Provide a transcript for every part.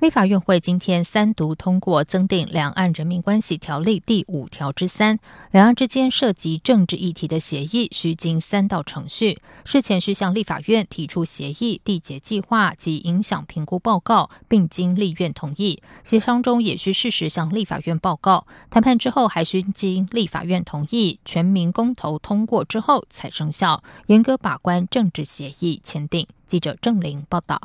立法院会今天三读通过增订《两岸人民关系条例》第五条之三，两岸之间涉及政治议题的协议需经三道程序，事前需向立法院提出协议缔结计划及影响评估报告，并经立院同意。协商中也需适时向立法院报告，谈判之后还需经立法院同意，全民公投通过之后才生效，严格把关政治协议签订。记者郑玲报道。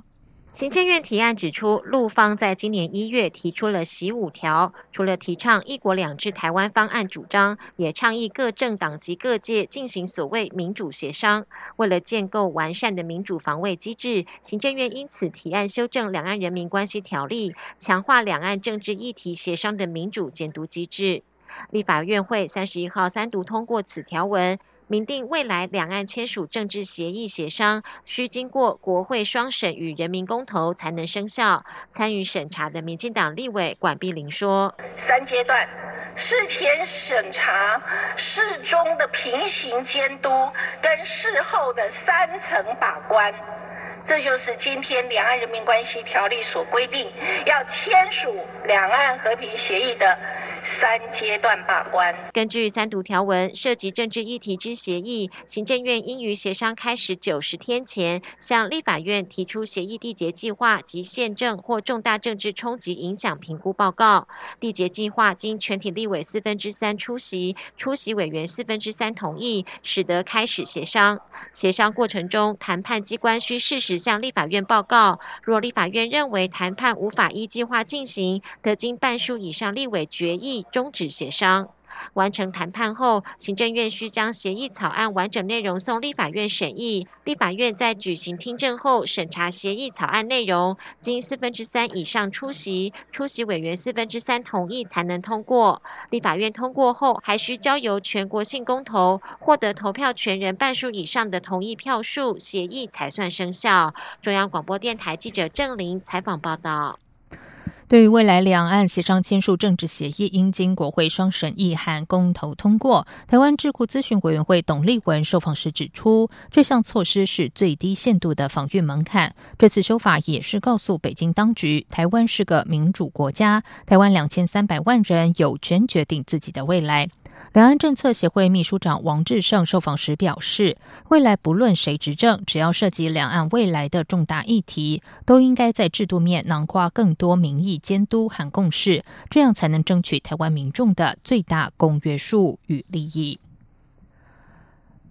行政院提案指出，陆方在今年一月提出了“习五条”，除了提倡“一国两制”台湾方案主张，也倡议各政党及各界进行所谓民主协商。为了建构完善的民主防卫机制，行政院因此提案修正《两岸人民关系条例》，强化两岸政治议题协商的民主监督机制。立法院会三十一号三读通过此条文。明定未来两岸签署政治协议协商，需经过国会双审与人民公投才能生效。参与审查的民进党立委管碧玲说：“三阶段，事前审查、事中的平行监督跟事后的三层把关，这就是今天两岸人民关系条例所规定要签署两岸和平协议的。”三阶段把关。根据三读条文，涉及政治议题之协议，行政院应于协商开始九十天前，向立法院提出协议缔结计划及宪政或重大政治冲击影响评估报告。缔结计划经全体立委四分之三出席，出席委员四分之三同意，使得开始协商。协商过程中，谈判机关需适时向立法院报告。若立法院认为谈判无法依计划进行，得经半数以上立委决议。终止协商，完成谈判后，行政院需将协议草案完整内容送立法院审议。立法院在举行听证后，审查协议草案内容，经四分之三以上出席，出席委员四分之三同意才能通过。立法院通过后，还需交由全国性公投，获得投票权人半数以上的同意票数，协议才算生效。中央广播电台记者郑玲采访报道。对于未来两岸协商签署政治协议，应经国会双审议和公投通过。台湾智库咨询委员会董立文受访时指出，这项措施是最低限度的防御门槛。这次修法也是告诉北京当局，台湾是个民主国家，台湾两千三百万人有权决定自己的未来。两岸政策协会秘书长王志胜受访时表示，未来不论谁执政，只要涉及两岸未来的重大议题，都应该在制度面囊括更多民意监督和共识，这样才能争取台湾民众的最大公约数与利益。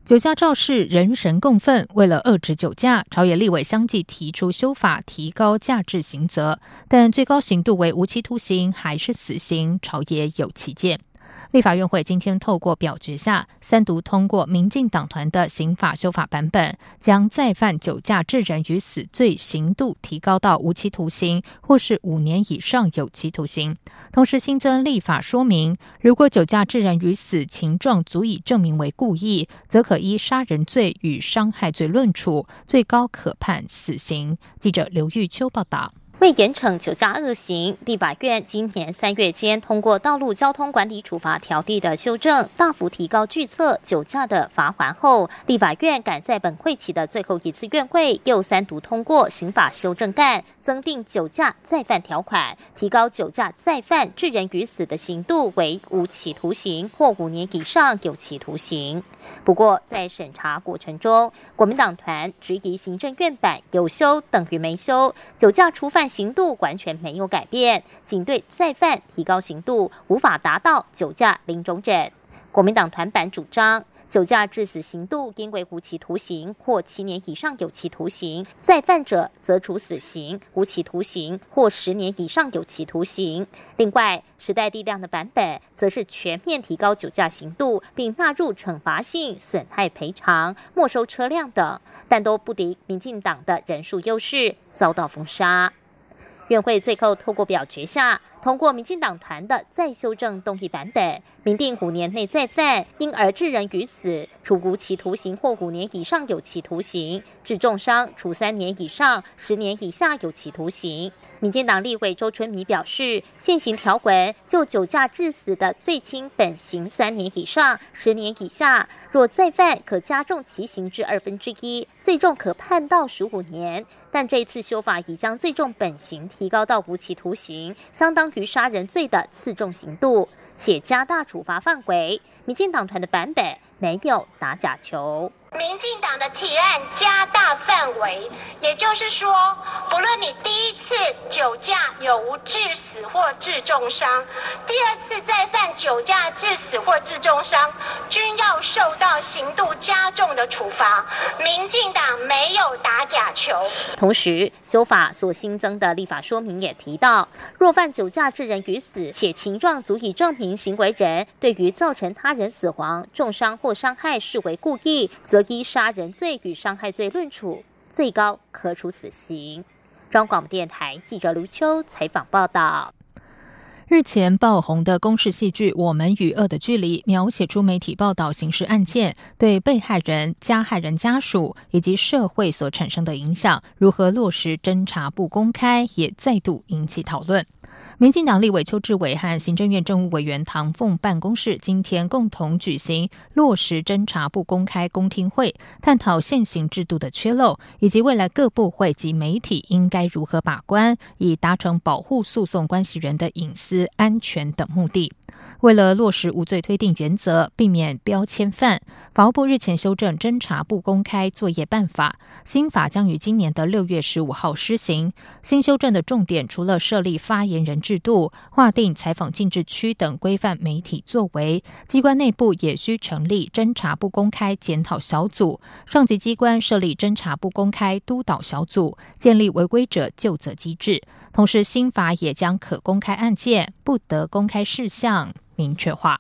酒驾肇事，人神共愤。为了遏制酒驾，朝野立委相继提出修法，提高驾制刑责，但最高刑度为无期徒刑还是死刑，朝野有歧见。立法院会今天透过表决下三读通过民进党团的刑法修法版本，将再犯酒驾致人于死罪刑度提高到无期徒刑或是五年以上有期徒刑。同时新增立法说明，如果酒驾致人于死情状足以证明为故意，则可依杀人罪与伤害罪论处，最高可判死刑。记者刘玉秋报道。为严惩酒驾恶行，立法院今年三月间通过《道路交通管理处罚条例》的修正，大幅提高拒测酒驾的罚款后，立法院赶在本会期的最后一次院会又三读通过刑法修正案，增订酒驾再犯条款，提高酒驾再犯致人于死的刑度为无期徒刑或五年以上有期徒刑。不过，在审查过程中，国民党团质疑行政院版有修等于没修，酒驾初犯。刑度完全没有改变，仅对再犯提高刑度，无法达到酒驾零容忍。国民党团版主张。酒驾致死刑度应为无期徒刑或七年以上有期徒刑，再犯者则处死刑、无期徒刑或十年以上有期徒刑。另外，时代力量的版本则是全面提高酒驾刑度，并纳入惩罚性损害赔偿、没收车辆等，但都不敌民进党的人数优势，遭到封杀。院会最后透过表决下。通过民进党团的再修正动议版本，明定五年内再犯，因而致人于死，处无期徒刑或五年以上有期徒刑；致重伤，处三年以上十年以下有期徒刑。民进党立委周春米表示，现行条文就酒驾致死的最轻本刑三年以上十年以下，若再犯可加重其刑至二分之一，最重可判到十五年。但这次修法已将最重本刑提高到无期徒刑，相当于杀人罪的次重刑度，且加大处罚范围。民进党团的版本没有打假球。民进党的提案加大范围，也就是说，不论你第一次酒驾有无致死或致重伤，第二次再犯酒驾致死或致重伤，均要受到刑度加重的处罚。民进党没有打假球。同时，修法所新增的立法说明也提到，若犯酒驾致人于死，且情状足以证明行为人对于造成他人死亡、重伤或伤害视为故意，则依杀人罪与伤害罪论处，最高可处死刑。中央广电台记者卢秋采访报道。日前爆红的公式戏剧《我们与恶的距离》，描写出媒体报道刑事案件对被害人、加害人家属以及社会所产生的影响，如何落实侦查不公开，也再度引起讨论。民进党立委邱志伟和行政院政务委员唐凤办公室今天共同举行落实侦查不公开公听会，探讨现行制度的缺漏，以及未来各部会及媒体应该如何把关，以达成保护诉讼关系人的隐私安全等目的。为了落实无罪推定原则，避免标签犯，法务部日前修正侦查不公开作业办法，新法将于今年的六月十五号施行。新修正的重点除了设立发言人制制度、划定采访禁制区等规范媒体作为，机关内部也需成立侦查不公开检讨小组，上级机关设立侦查不公开督导小组，建立违规者就责机制。同时，新法也将可公开案件不得公开事项。明确化。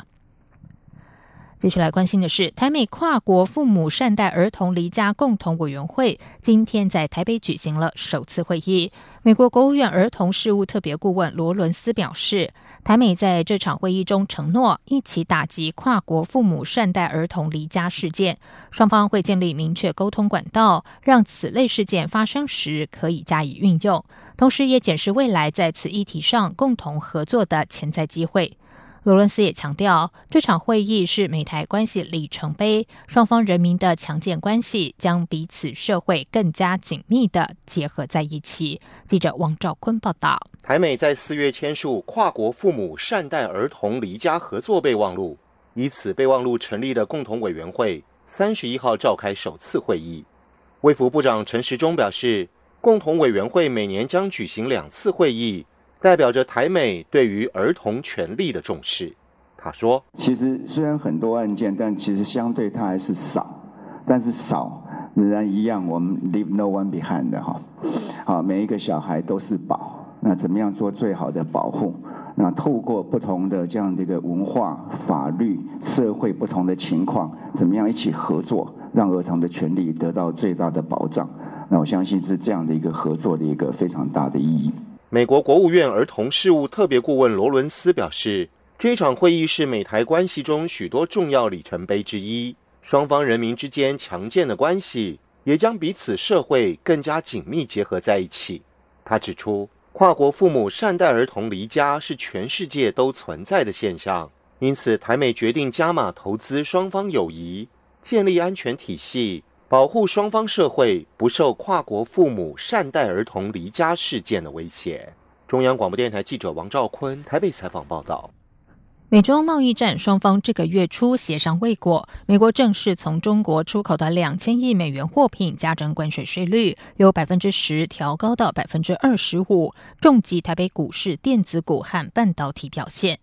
接下来关心的是，台美跨国父母善待儿童离家共同委员会今天在台北举行了首次会议。美国国务院儿童事务特别顾问罗伦斯表示，台美在这场会议中承诺一起打击跨国父母善待儿童离家事件，双方会建立明确沟通管道，让此类事件发生时可以加以运用，同时也检视未来在此议题上共同合作的潜在机会。罗伦斯也强调，这场会议是美台关系里程碑，双方人民的强健关系将彼此社会更加紧密的结合在一起。记者王兆坤报道，台美在四月签署跨国父母善待儿童离家合作备忘录，以此备忘录成立的共同委员会三十一号召开首次会议。卫福部长陈时中表示，共同委员会每年将举行两次会议。代表着台美对于儿童权利的重视。他说：“其实虽然很多案件，但其实相对它还是少，但是少仍然一样，我们 leave no one behind 的哈。好，每一个小孩都是宝。那怎么样做最好的保护？那透过不同的这样的一个文化、法律、社会不同的情况，怎么样一起合作，让儿童的权利得到最大的保障？那我相信是这样的一个合作的一个非常大的意义。”美国国务院儿童事务特别顾问罗伦斯表示，这场会议是美台关系中许多重要里程碑之一。双方人民之间强健的关系，也将彼此社会更加紧密结合在一起。他指出，跨国父母善待儿童离家是全世界都存在的现象，因此台美决定加码投资双方友谊，建立安全体系。保护双方社会不受跨国父母善待儿童离家事件的威胁。中央广播电台记者王兆坤台北采访报道。美中贸易战双方这个月初协商未果，美国正式从中国出口的两千亿美元货品加征关税税率，由百分之十调高到百分之二十五，重击台北股市电子股和半导体表现。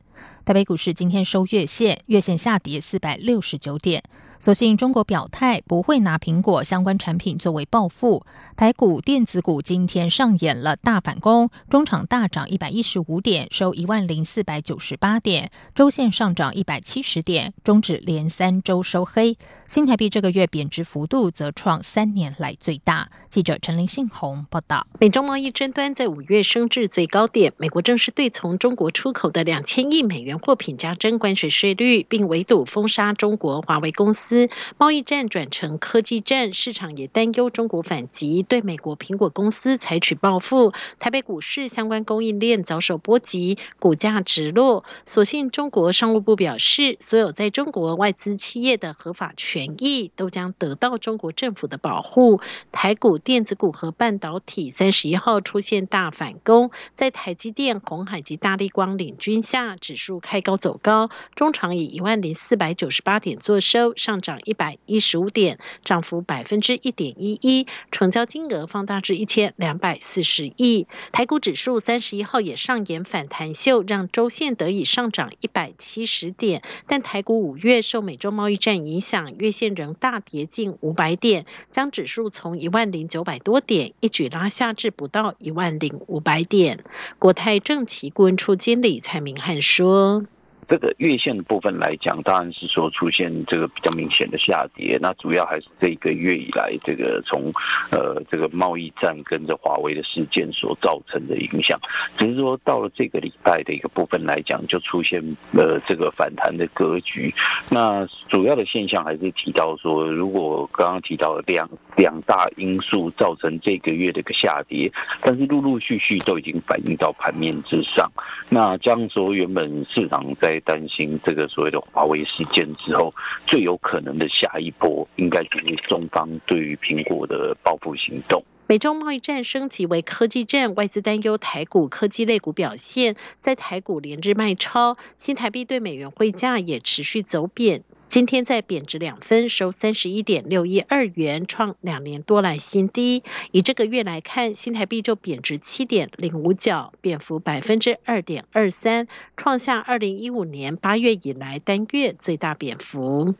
台北股市今天收月线，月线下跌四百六十九点。所幸中国表态不会拿苹果相关产品作为报复。台股电子股今天上演了大反攻，中场大涨一百一十五点，收一万零四百九十八点，周线上涨一百七十点，终止连三周收黑。新台币这个月贬值幅度则创三年来最大。记者陈林信宏报道。美中贸易争端在五月升至最高点，美国正式对从中国出口的两千亿美元货品加征关税税率，并围堵封杀中国华为公司。贸易战转成科技战，市场也担忧中国反击对美国苹果公司采取报复。台北股市相关供应链遭受波及，股价直落。所幸中国商务部表示，所有在中国外资企业的合法权益都将得到中国政府的保护。台股电子股和半导体三十一号出现大反攻，在台积电、红海及大力光领军下，指数开高走高，中场以一万零四百九十八点作收，上。涨一百一十五点，涨幅百分之一点一一，成交金额放大至一千两百四十亿。台股指数三十一号也上演反弹秀，让周线得以上涨一百七十点。但台股五月受美洲贸易战影响，月线仍大跌近五百点，将指数从一万零九百多点一举拉下至不到一万零五百点。国泰政企顾问处经理蔡明汉说。说这个月线的部分来讲，当然是说出现这个比较明显的下跌。那主要还是这一个月以来，这个从呃这个贸易战跟着华为的事件所造成的影响。只是说到了这个礼拜的一个部分来讲，就出现了这个反弹的格局。那主要的现象还是提到说，如果刚刚提到两两大因素造成这个月的一个下跌，但是陆陆续续都已经反映到盘面之上。那将说原本市场在在担心这个所谓的华为事件之后，最有可能的下一波，应该就是中方对于苹果的报复行动。美中贸易战升级为科技战，外资担忧台股科技类股表现，在台股连日卖超，新台币对美元汇价也持续走贬。今天在贬值两分，收三十一点六一二元，创两年多来新低。以这个月来看，新台币就贬值七点零五角，贬幅百分之二点二三，创下二零一五年八月以来单月最大贬幅。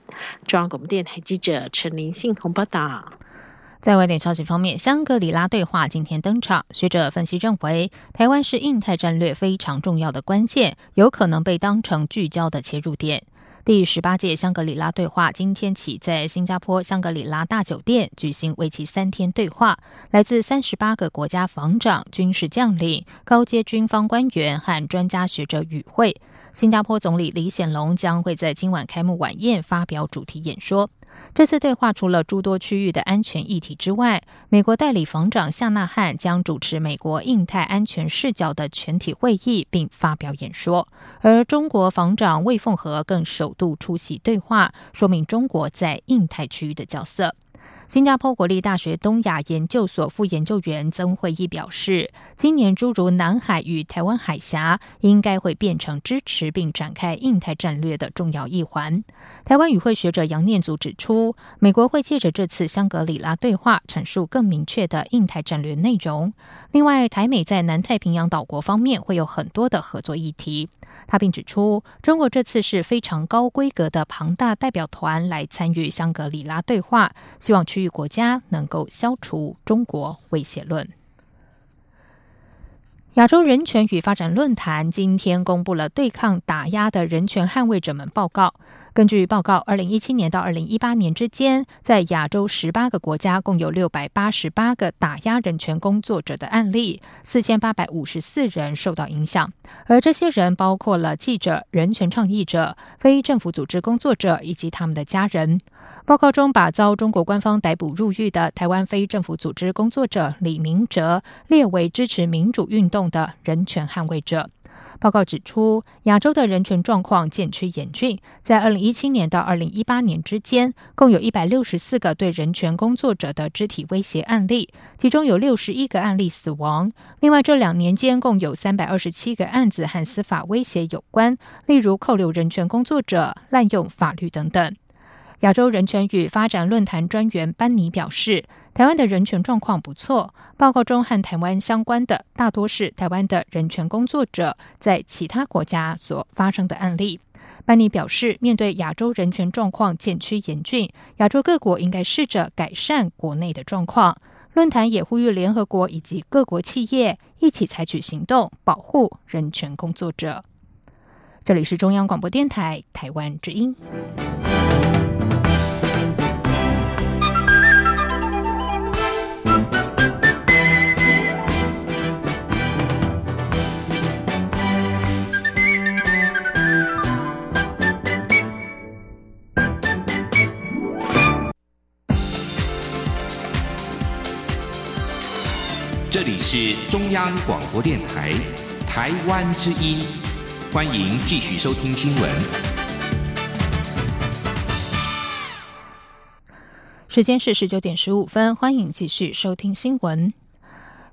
中央广播电台记者陈林信同报道。在外电消息方面，香格里拉对话今天登场。学者分析认为，台湾是印太战略非常重要的关键，有可能被当成聚焦的切入点。第十八届香格里拉对话今天起在新加坡香格里拉大酒店举行为期三天对话，来自三十八个国家防长、军事将领、高阶军方官员和专家学者与会。新加坡总理李显龙将会在今晚开幕晚宴发表主题演说。这次对话除了诸多区域的安全议题之外，美国代理防长夏纳汉将主持美国印太安全视角的全体会议，并发表演说。而中国防长魏凤和更首度出席对话，说明中国在印太区域的角色。新加坡国立大学东亚研究所副研究员曾慧义表示，今年诸如南海与台湾海峡应该会变成支持并展开印太战略的重要一环。台湾与会学者杨念祖指出，美国会借着这次香格里拉对话阐述更明确的印太战略内容。另外，台美在南太平洋岛国方面会有很多的合作议题。他并指出，中国这次是非常高规格的庞大代表团来参与香格里拉对话，希望区。域国家能够消除中国威胁论。亚洲人权与发展论坛今天公布了对抗打压的人权捍卫者们报告。根据报告，二零一七年到二零一八年之间，在亚洲十八个国家共有六百八十八个打压人权工作者的案例，四千八百五十四人受到影响。而这些人包括了记者、人权倡议者、非政府组织工作者以及他们的家人。报告中把遭中国官方逮捕入狱的台湾非政府组织工作者李明哲列为支持民主运动的人权捍卫者。报告指出，亚洲的人权状况渐趋严峻。在二零一七年到二零一八年之间，共有一百六十四个对人权工作者的肢体威胁案例，其中有六十一个案例死亡。另外，这两年间共有三百二十七个案子和司法威胁有关，例如扣留人权工作者、滥用法律等等。亚洲人权与发展论坛专员班尼表示，台湾的人权状况不错。报告中和台湾相关的大多是台湾的人权工作者在其他国家所发生的案例。班尼表示，面对亚洲人权状况渐趋严峻，亚洲各国应该试着改善国内的状况。论坛也呼吁联合国以及各国企业一起采取行动，保护人权工作者。这里是中央广播电台台湾之音。这里是中央广播电台台湾之音，欢迎继续收听新闻。时间是十九点十五分，欢迎继续收听新闻。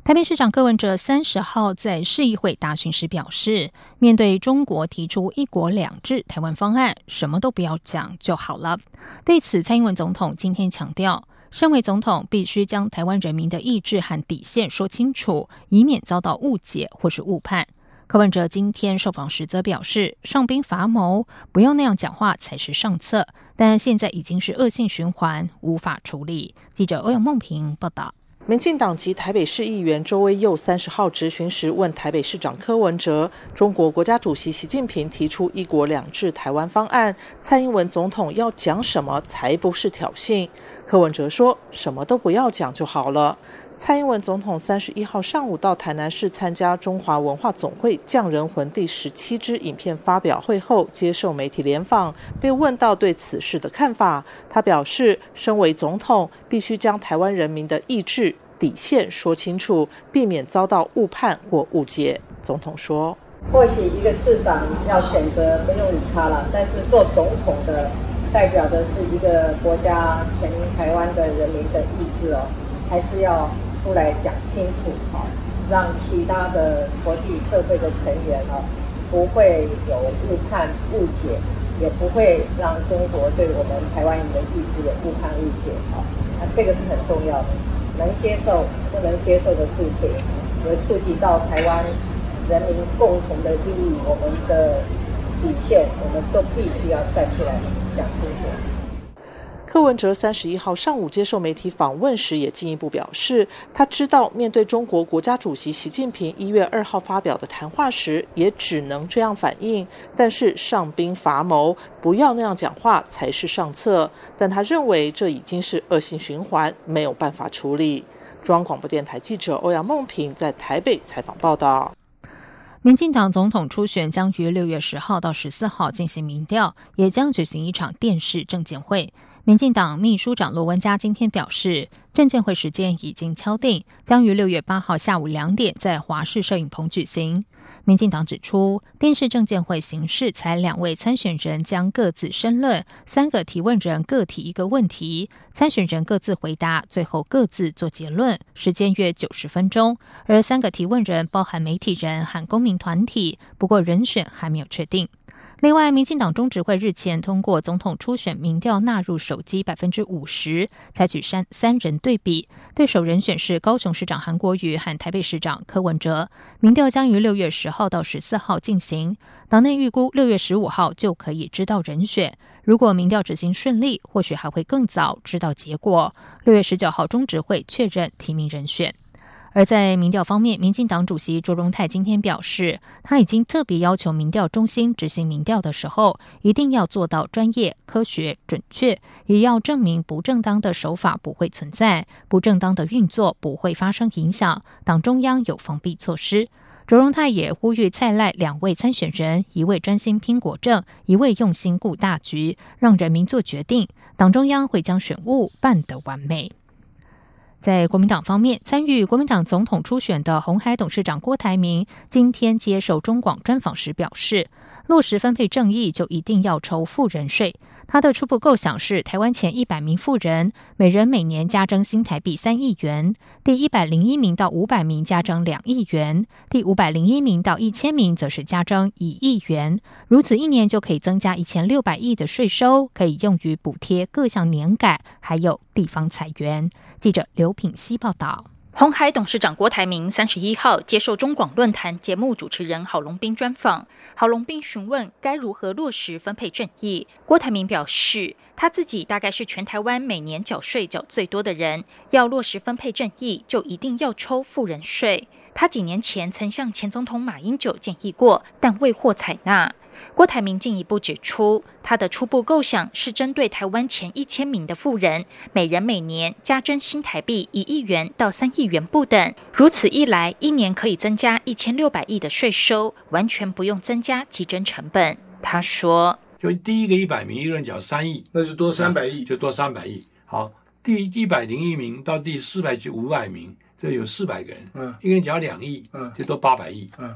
台北市长柯文哲三十号在市议会答询时表示，面对中国提出“一国两制”台湾方案，什么都不要讲就好了。对此，蔡英文总统今天强调。身为总统，必须将台湾人民的意志和底线说清楚，以免遭到误解或是误判。柯文哲今天受访时则表示，上兵伐谋，不要那样讲话才是上策。但现在已经是恶性循环，无法处理。记者欧阳梦平报道。民进党籍台北市议员周威佑三十号质询时问台北市长柯文哲：“中国国家主席习近平提出‘一国两制’台湾方案，蔡英文总统要讲什么才不是挑衅？”柯文哲说：“什么都不要讲就好了。”蔡英文总统三十一号上午到台南市参加中华文化总会匠人魂第十七支影片发表会后，接受媒体联访，被问到对此事的看法，他表示：“身为总统，必须将台湾人民的意志底线说清楚，避免遭到误判或误解。”总统说：“或许一个市长要选择不用理他了，但是做总统的代表的是一个国家全台湾的人民的意志哦，还是要。”出来讲清楚，哈，让其他的国际社会的成员啊不会有误判误解，也不会让中国对我们台湾人的意志有误判误解，哈，那这个是很重要的，能接受不能接受的事情，也触及到台湾人民共同的利益，我们的底线，我们都必须要站出来讲清楚。柯文哲三十一号上午接受媒体访问时，也进一步表示，他知道面对中国国家主席习近平一月二号发表的谈话时，也只能这样反应。但是上兵伐谋，不要那样讲话才是上策。但他认为这已经是恶性循环，没有办法处理。中央广播电台记者欧阳梦平在台北采访报道。民进党总统初选将于六月十号到十四号进行民调，也将举行一场电视政见会。民进党秘书长罗文嘉今天表示，证监会时间已经敲定，将于六月八号下午两点在华视摄影棚举行。民进党指出，电视证监会形式采两位参选人将各自申论，三个提问人各提一个问题，参选人各自回答，最后各自做结论，时间约九十分钟。而三个提问人包含媒体人和公民团体，不过人选还没有确定。另外，民进党中执会日前通过总统初选民调纳入手机百分之五十，采取三三人对比，对手人选是高雄市长韩国瑜和台北市长柯文哲。民调将于六月十号到十四号进行，党内预估六月十五号就可以知道人选。如果民调执行顺利，或许还会更早知道结果。六月十九号中执会确认提名人选。而在民调方面，民进党主席卓荣泰今天表示，他已经特别要求民调中心执行民调的时候，一定要做到专业、科学、准确，也要证明不正当的手法不会存在，不正当的运作不会发生影响，党中央有防弊措施。卓荣泰也呼吁蔡赖两位参选人，一位专心拼国政，一位用心顾大局，让人民做决定，党中央会将选务办得完美。在国民党方面，参与国民党总统初选的红海董事长郭台铭今天接受中广专访时表示，落实分配正义就一定要抽富人税。他的初步构想是，台湾前一百名富人，每人每年加征新台币三亿元；第一百零一名到五百名加征两亿元；第五百零一名到一千名则是加征一亿元。如此一年就可以增加一千六百亿的税收，可以用于补贴各项年改，还有地方裁员。记者刘品希报道。红海董事长郭台铭三十一号接受中广论坛节目主持人郝龙斌专访，郝龙斌询问该如何落实分配正义。郭台铭表示，他自己大概是全台湾每年缴税缴最多的人，要落实分配正义，就一定要抽富人税。他几年前曾向前总统马英九建议过，但未获采纳。郭台铭进一步指出，他的初步构想是针对台湾前一千名的富人，每人每年加征新台币一亿元到三亿元不等。如此一来，一年可以增加一千六百亿的税收，完全不用增加计征成本。他说：“就第一个一百名，一人缴三亿，那就多三百亿，就多三百亿。好，第一百零一名到第四百及五百名，这有四百个人，嗯，一个人缴两亿，嗯，就多八百亿，嗯。”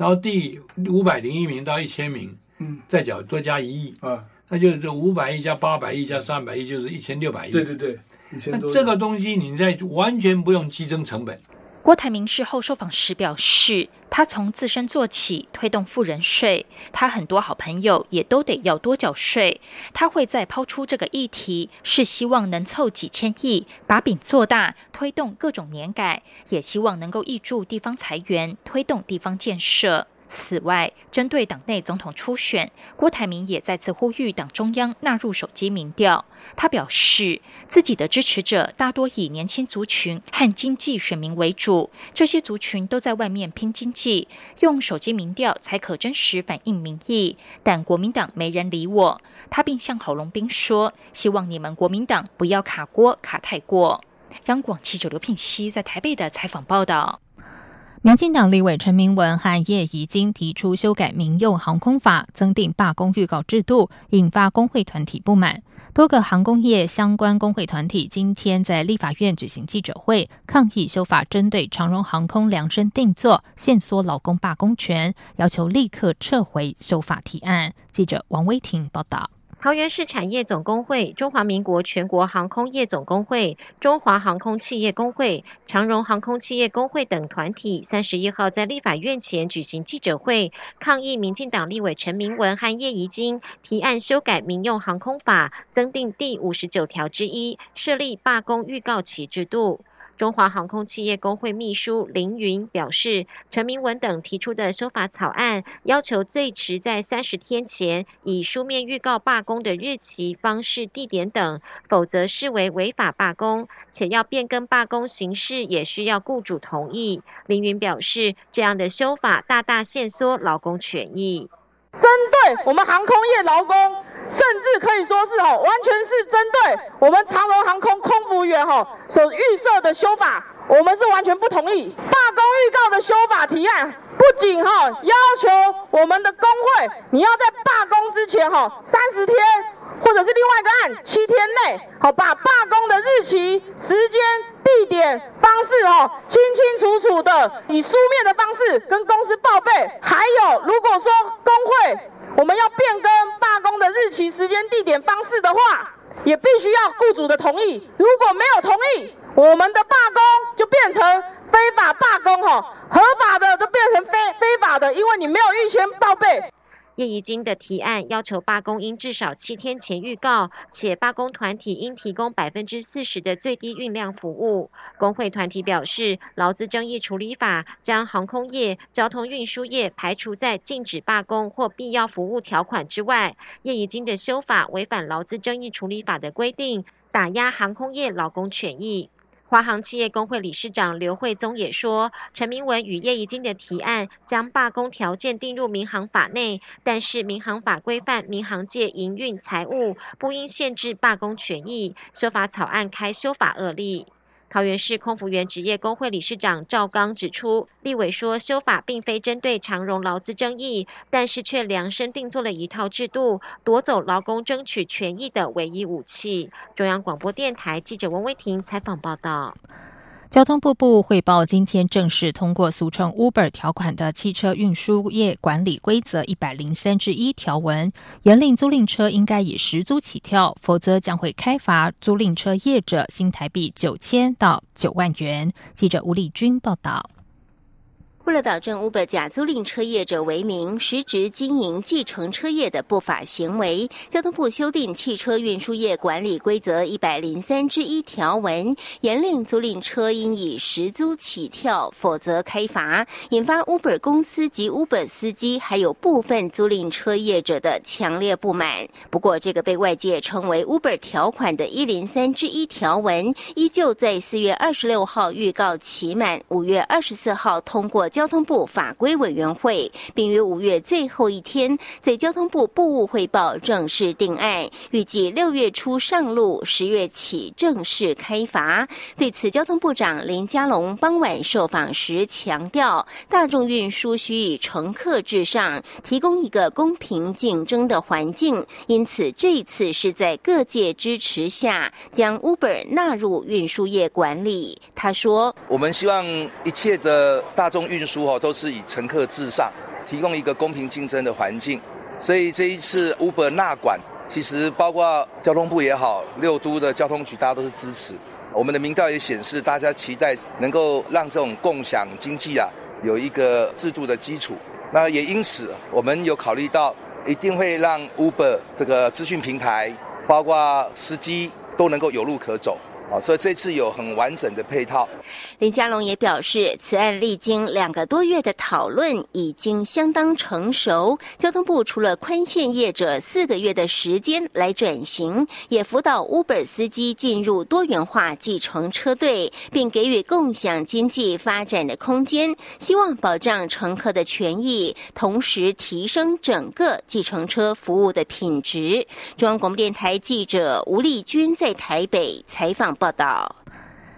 然后第五百零一名到一千名，嗯，再缴多加一亿，啊，那就是这五百亿加八百亿加三百亿，就是一千六百亿。对对对，一千多。那这个东西你在完全不用激增成本。郭台铭事后受访时表示，他从自身做起推动富人税，他很多好朋友也都得要多缴税。他会再抛出这个议题，是希望能凑几千亿，把饼做大，推动各种年改，也希望能够挹注地方财源，推动地方建设。此外，针对党内总统初选，郭台铭也再次呼吁党中央纳入手机民调。他表示，自己的支持者大多以年轻族群和经济选民为主，这些族群都在外面拼经济，用手机民调才可真实反映民意。但国民党没人理我。他并向郝龙斌说：“希望你们国民党不要卡锅卡太过。”央广记者刘品熙在台北的采访报道。民进党立委陈明文和叶宜津提出修改民用航空法，增订罢工预告制度，引发工会团体不满。多个航空业相关工会团体今天在立法院举行记者会，抗议修法针对长荣航空量身定做，限缩劳工罢工权，要求立刻撤回修法提案。记者王威婷报道。桃园市产业总工会、中华民国全国航空业总工会、中华航空企业工会、长荣航空企业工会等团体，三十一号在立法院前举行记者会，抗议民进党立委陈明文和叶宜津提案修改民用航空法，增订第五十九条之一，设立罢工预告期制度。中华航空企业工会秘书林云表示，陈明文等提出的修法草案，要求最迟在三十天前以书面预告罢工的日期、方式、地点等，否则视为违法罢工，且要变更罢工形式也需要雇主同意。林云表示，这样的修法大大限缩劳工权益。针对我们航空业劳工，甚至可以说是哦，完全是针对我们长荣航空空服员哈所预设的修法，我们是完全不同意。罢工预告的修法提案，不仅哈要求我们的工会，你要在罢工之前哈三十天，或者是另外一个案七天内，好把罢工的日期、时间、地点、方式哦清清楚楚的以书面的方式跟公司报备。还有，如果说工会我们要变更罢工的日期、时间、地点、方式的话，也必须要雇主的同意。如果没有同意，我们的罢工就变成非法罢工，哈，合法的都变成非非法的，因为你没有预先报备。叶宜津的提案要求罢工应至少七天前预告，且罢工团体应提供百分之四十的最低运量服务。工会团体表示，劳资争议处理法将航空业、交通运输业排除在禁止罢工或必要服务条款之外。叶宜津的修法违反劳资争议处理法的规定，打压航空业劳工权益。华航企业工会理事长刘惠宗也说，陈明文与叶宜津的提案将罢工条件定入民航法内，但是民航法规范民航界营运财务，不应限制罢工权益。修法草案开修法恶例。桃园市空服员职业工会理事长赵刚指出，立委说修法并非针对长荣劳资争议，但是却量身定做了一套制度，夺走劳工争取权益的唯一武器。中央广播电台记者王威婷采访报道。交通部部汇报，今天正式通过俗称 Uber 条款的汽车运输业管理规则一百零三之一条文，严令租赁车应该以十租起跳，否则将会开罚租赁车业者新台币九千到九万元。记者吴丽君报道。为了导正 Uber 假租赁车业者为名实质经营计程车业的不法行为，交通部修订汽车运输业管理规则一百零三之一条文，严令租赁车应以实租起跳，否则开罚，引发 Uber 公司及 Uber 司机还有部分租赁车业者的强烈不满。不过，这个被外界称为 Uber 条款的一零三之一条文，依旧在四月二十六号预告期满，五月二十四号通过交通部法规委员会，并于五月最后一天在交通部部务汇报正式定案，预计六月初上路，十月起正式开罚。对此，交通部长林佳龙傍晚受访时强调，大众运输需以乘客至上，提供一个公平竞争的环境，因此这一次是在各界支持下将 Uber 纳入运输业管理。他说：“我们希望一切的大众运运输哦，都是以乘客至上，提供一个公平竞争的环境。所以这一次 Uber 纳管，其实包括交通部也好，六都的交通局，大家都是支持。我们的民调也显示，大家期待能够让这种共享经济啊，有一个制度的基础。那也因此，我们有考虑到，一定会让 Uber 这个资讯平台，包括司机都能够有路可走。啊，所以这次有很完整的配套。林佳龙也表示，此案历经两个多月的讨论，已经相当成熟。交通部除了宽限业者四个月的时间来转型，也辅导 Uber 司机进入多元化计程车队，并给予共享经济发展的空间，希望保障乘客的权益，同时提升整个计程车服务的品质。中央广播电台记者吴丽君在台北采访。报道，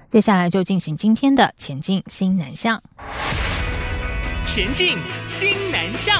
接下来就进行今天的前进新南向。前进新南向。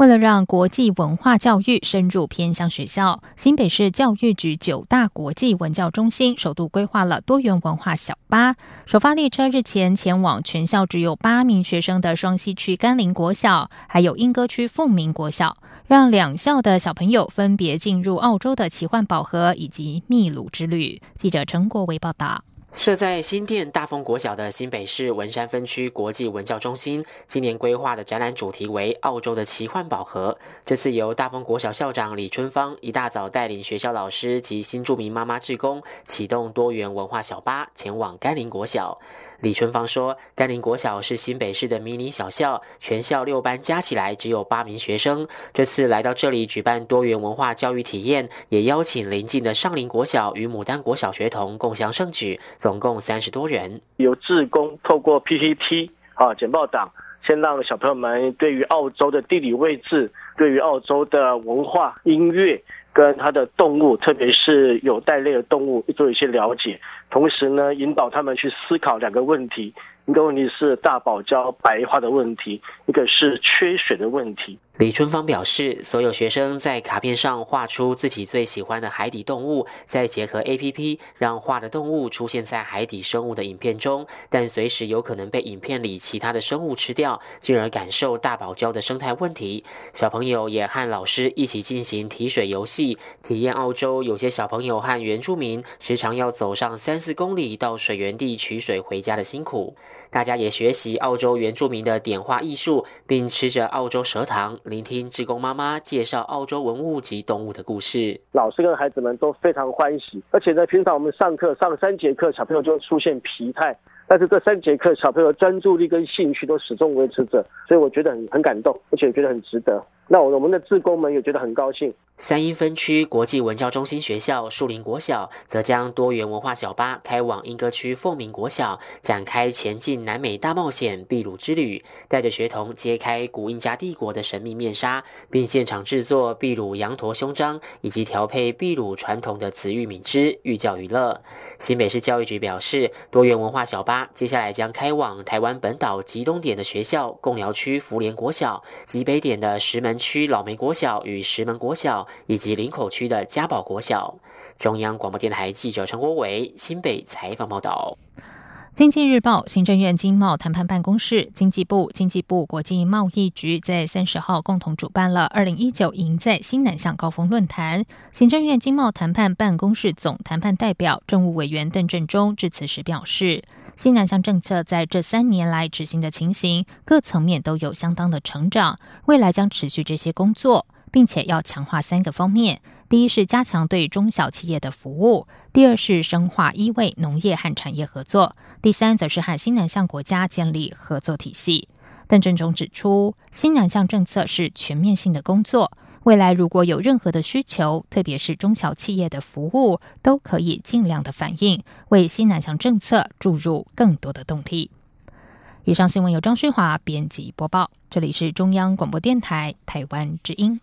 为了让国际文化教育深入偏乡学校，新北市教育局九大国际文教中心首度规划了多元文化小巴。首发列车日前前往全校只有八名学生的双溪区甘霖国小，还有莺歌区凤鸣国小，让两校的小朋友分别进入澳洲的奇幻宝盒以及秘鲁之旅。记者陈国维报道。设在新店大丰国小的新北市文山分区国际文教中心，今年规划的展览主题为“澳洲的奇幻宝盒”。这次由大丰国小校长李春芳一大早带领学校老师及新住民妈妈志工，启动多元文化小巴前往甘霖国小。李春芳说：“甘霖国小是新北市的迷你小校，全校六班加起来只有八名学生。这次来到这里举办多元文化教育体验，也邀请邻近的上林国小与牡丹国小学童共享盛举。”总共三十多人，由志工透过 PPT 啊简报档，先让小朋友们对于澳洲的地理位置、对于澳洲的文化、音乐跟它的动物，特别是有袋类的动物做一些了解，同时呢，引导他们去思考两个问题。一个问题是大堡礁白化的问题，一个是缺水的问题。李春芳表示，所有学生在卡片上画出自己最喜欢的海底动物，再结合 A P P，让画的动物出现在海底生物的影片中，但随时有可能被影片里其他的生物吃掉，进而感受大堡礁的生态问题。小朋友也和老师一起进行提水游戏，体验澳洲有些小朋友和原住民时常要走上三四公里到水源地取水回家的辛苦。大家也学习澳洲原住民的点画艺术，并吃着澳洲蛇糖，聆听志工妈妈介绍澳洲文物及动物的故事。老师跟孩子们都非常欢喜，而且在，平常我们上课上三节课，小朋友就会出现疲态，但是这三节课小朋友专注力跟兴趣都始终维持着，所以我觉得很很感动，而且觉得很值得。那我们的志工们也觉得很高兴。三英分区国际文教中心学校树林国小则将多元文化小巴开往莺歌区凤鸣国小，展开前进南美大冒险秘鲁之旅，带着学童揭开古印加帝国的神秘面纱，并现场制作秘鲁羊驼胸章以及调配秘鲁传统的紫玉米汁，寓教于乐。新北市教育局表示，多元文化小巴接下来将开往台湾本岛极东点的学校贡寮区福联国小，极北点的石门。区老梅国小与石门国小，以及林口区的嘉宝国小。中央广播电台记者陈国伟新北采访报道。经济日报、行政院经贸谈判办公室、经济部、经济部国际贸易局在三十号共同主办了二零一九赢在新南向高峰论坛。行政院经贸谈判办公室总谈判代表、政务委员邓振中致辞时表示，新南向政策在这三年来执行的情形，各层面都有相当的成长，未来将持续这些工作。并且要强化三个方面：第一是加强对中小企业的服务；第二是深化医卫农业和产业合作；第三则是和新南向国家建立合作体系。邓振中指出，新南向政策是全面性的工作，未来如果有任何的需求，特别是中小企业的服务，都可以尽量的反映，为新南向政策注入更多的动力。以上新闻由张旭华编辑播报，这里是中央广播电台台湾之音。